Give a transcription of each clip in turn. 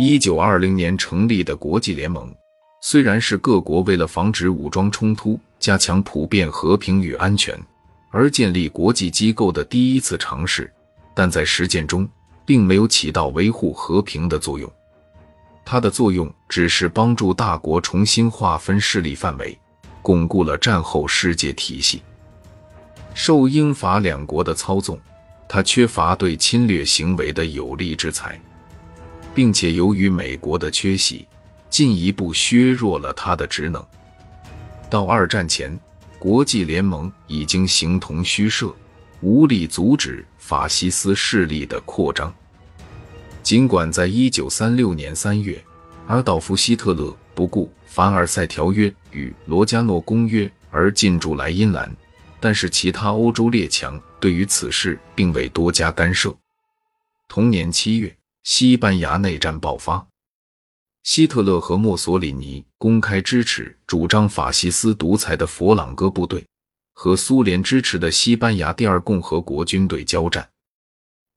一九二零年成立的国际联盟，虽然是各国为了防止武装冲突、加强普遍和平与安全而建立国际机构的第一次尝试，但在实践中并没有起到维护和平的作用。它的作用只是帮助大国重新划分势力范围，巩固了战后世界体系。受英法两国的操纵，它缺乏对侵略行为的有力制裁，并且由于美国的缺席，进一步削弱了他的职能。到二战前，国际联盟已经形同虚设，无力阻止法西斯势力的扩张。尽管在一九三六年三月，阿道夫·希特勒不顾《凡尔赛条约》与《罗加诺公约》而进驻莱茵兰。但是，其他欧洲列强对于此事并未多加干涉。同年七月，西班牙内战爆发，希特勒和墨索里尼公开支持主张法西斯独裁的佛朗哥部队和苏联支持的西班牙第二共和国军队交战。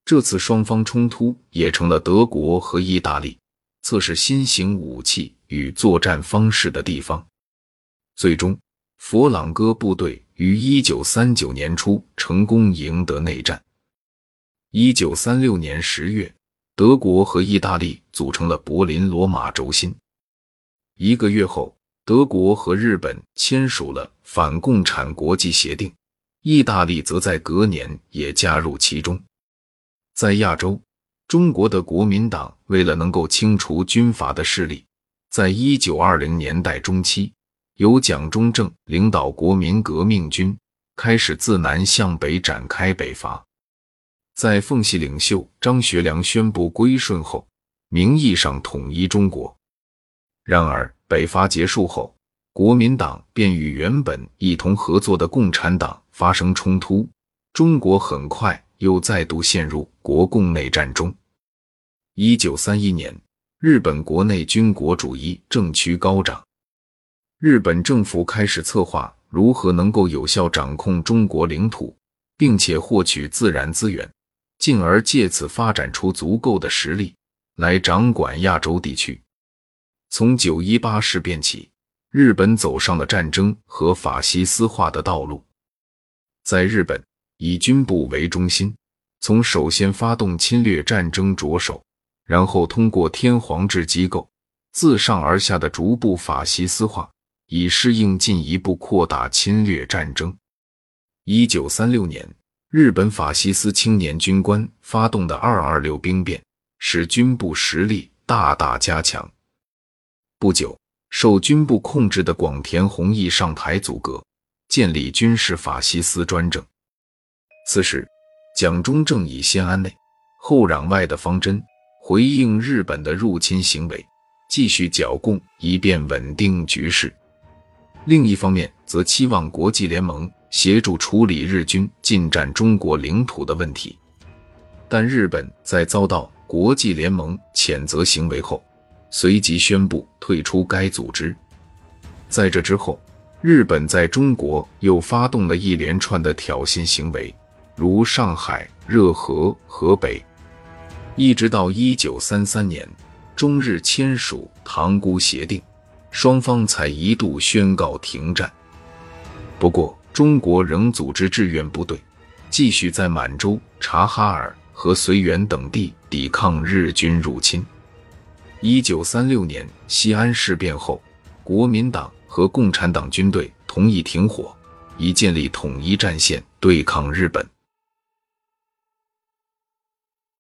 这次双方冲突也成了德国和意大利测试新型武器与作战方式的地方。最终，佛朗哥部队。于一九三九年初成功赢得内战。一九三六年十月，德国和意大利组成了柏林罗马轴心。一个月后，德国和日本签署了反共产国际协定，意大利则在隔年也加入其中。在亚洲，中国的国民党为了能够清除军阀的势力，在一九二零年代中期。由蒋中正领导国民革命军开始自南向北展开北伐，在奉系领袖张学良宣布归顺后，名义上统一中国。然而，北伐结束后，国民党便与原本一同合作的共产党发生冲突，中国很快又再度陷入国共内战中。一九三一年，日本国内军国主义政区高涨。日本政府开始策划如何能够有效掌控中国领土，并且获取自然资源，进而借此发展出足够的实力来掌管亚洲地区。从九一八事变起，日本走上了战争和法西斯化的道路。在日本，以军部为中心，从首先发动侵略战争着手，然后通过天皇制机构自上而下的逐步法西斯化。以适应进一步扩大侵略战争。一九三六年，日本法西斯青年军官发动的二二六兵变，使军部实力大大加强。不久，受军部控制的广田弘毅上台组阁，建立军事法西斯专政。此时，蒋中正以先安内后攘外的方针回应日本的入侵行为，继续剿共，以便稳定局势。另一方面，则期望国际联盟协助处理日军进占中国领土的问题，但日本在遭到国际联盟谴责行为后，随即宣布退出该组织。在这之后，日本在中国又发动了一连串的挑衅行为，如上海、热河、河北，一直到一九三三年，中日签署《塘沽协定》。双方才一度宣告停战。不过，中国仍组织志愿部队，继续在满洲、察哈尔和绥远等地抵抗日军入侵。一九三六年西安事变后，国民党和共产党军队同意停火，以建立统一战线对抗日本。